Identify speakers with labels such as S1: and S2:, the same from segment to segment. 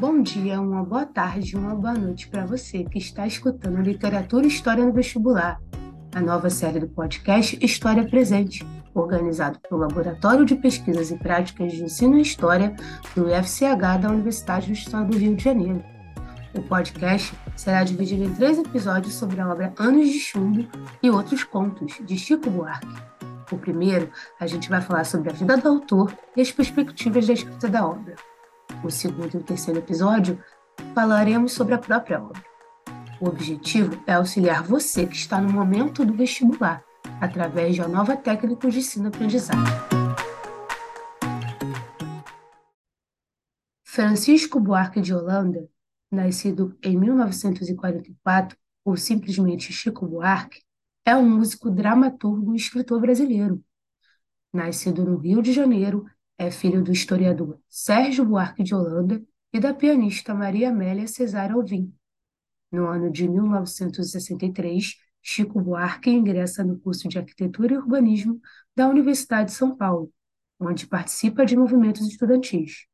S1: bom dia, uma boa tarde, uma boa noite para você que está escutando Literatura e História no Vestibular, a nova série do podcast História Presente, organizado pelo Laboratório de Pesquisas e Práticas de Ensino e História do UFCH da Universidade do Estado do Rio de Janeiro. O podcast será dividido em três episódios sobre a obra Anos de Chumbo e Outros Contos, de Chico Buarque. O primeiro, a gente vai falar sobre a vida do autor e as perspectivas da escrita da obra o segundo e o terceiro episódio, falaremos sobre a própria obra. O objetivo é auxiliar você que está no momento do vestibular, através uma nova técnica de ensino-aprendizagem. Francisco Buarque de Holanda, nascido em 1944, ou simplesmente Chico Buarque, é um músico, dramaturgo e escritor brasileiro. Nascido no Rio de Janeiro é filho do historiador Sérgio Buarque de Holanda e da pianista Maria Amélia Cesar Alvim. No ano de 1963, Chico Buarque ingressa no curso de Arquitetura e Urbanismo da Universidade de São Paulo, onde participa de movimentos estudantis.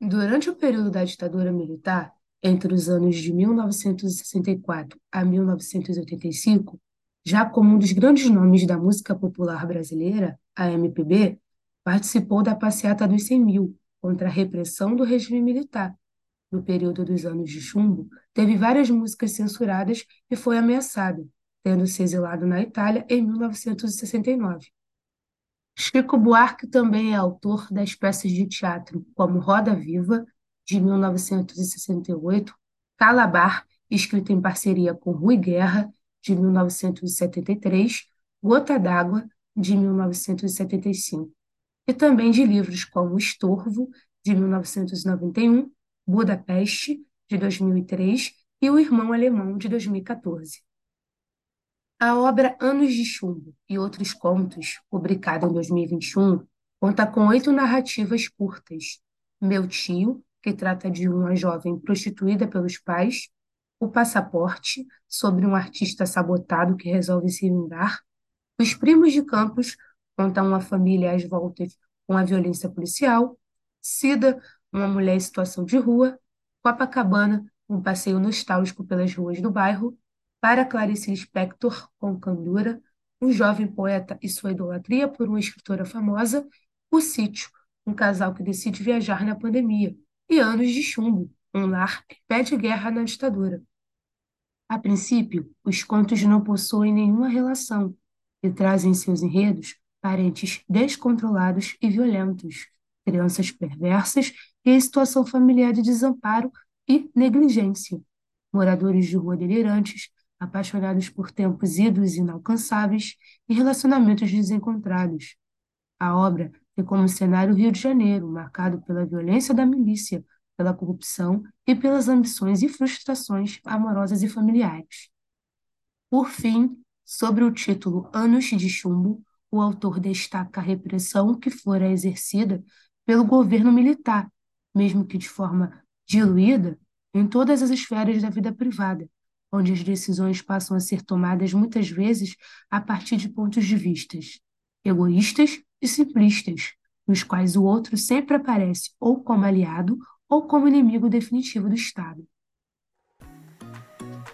S1: Durante o período da ditadura militar, entre os anos de 1964 a 1985, já como um dos grandes nomes da música popular brasileira, a MPB, Participou da Passeata dos Cem Mil, contra a repressão do regime militar. No período dos anos de chumbo, teve várias músicas censuradas e foi ameaçado, tendo se exilado na Itália em 1969. Chico Buarque também é autor das peças de teatro como Roda Viva, de 1968, Calabar, escrita em parceria com Rui Guerra, de 1973, Gota d'Água, de 1975 e também de livros como Estorvo, de 1991, Budapeste, de 2003 e O Irmão Alemão, de 2014. A obra Anos de Chumbo e Outros Contos, publicada em 2021, conta com oito narrativas curtas. Meu Tio, que trata de uma jovem prostituída pelos pais, O Passaporte, sobre um artista sabotado que resolve se vingar, Os Primos de Campos, conta uma família às voltas com a violência policial, Cida, uma mulher em situação de rua, Copacabana, um passeio nostálgico pelas ruas do bairro, para Clarice Lispector, com Candura, um jovem poeta e sua idolatria por uma escritora famosa, O Sítio, um casal que decide viajar na pandemia, e Anos de Chumbo, um lar em pé de guerra na ditadura. A princípio, os contos não possuem nenhuma relação e trazem em seus enredos parentes descontrolados e violentos, crianças perversas e em situação familiar de desamparo e negligência, moradores de rua delirantes, apaixonados por tempos idos e inalcançáveis e relacionamentos desencontrados. A obra tem como cenário o Rio de Janeiro, marcado pela violência da milícia, pela corrupção e pelas ambições e frustrações amorosas e familiares. Por fim, sobre o título Anos de Chumbo, o autor destaca a repressão que fora exercida pelo governo militar, mesmo que de forma diluída, em todas as esferas da vida privada, onde as decisões passam a ser tomadas muitas vezes a partir de pontos de vistas egoístas e simplistas, nos quais o outro sempre aparece ou como aliado ou como inimigo definitivo do Estado.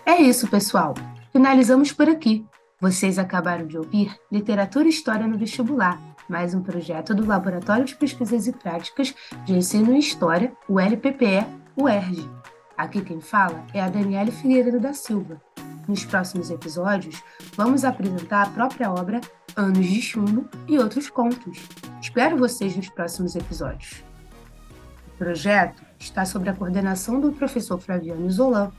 S1: É isso, pessoal. Finalizamos por aqui. Vocês acabaram de ouvir Literatura e História no Vestibular, mais um projeto do Laboratório de Pesquisas e Práticas de Ensino e História, o LPPE, UERJ. Aqui quem fala é a Daniele Figueiredo da Silva. Nos próximos episódios, vamos apresentar a própria obra Anos de Chumbo e outros contos. Espero vocês nos próximos episódios. O projeto está sob a coordenação do professor Flaviano Zolan.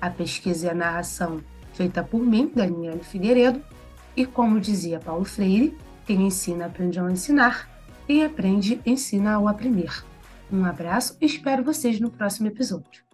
S1: A pesquisa e a narração feita por mim, Daniela Figueiredo, e como dizia Paulo Freire, quem ensina aprende ao ensinar, quem aprende ensina ao aprender. Um abraço e espero vocês no próximo episódio.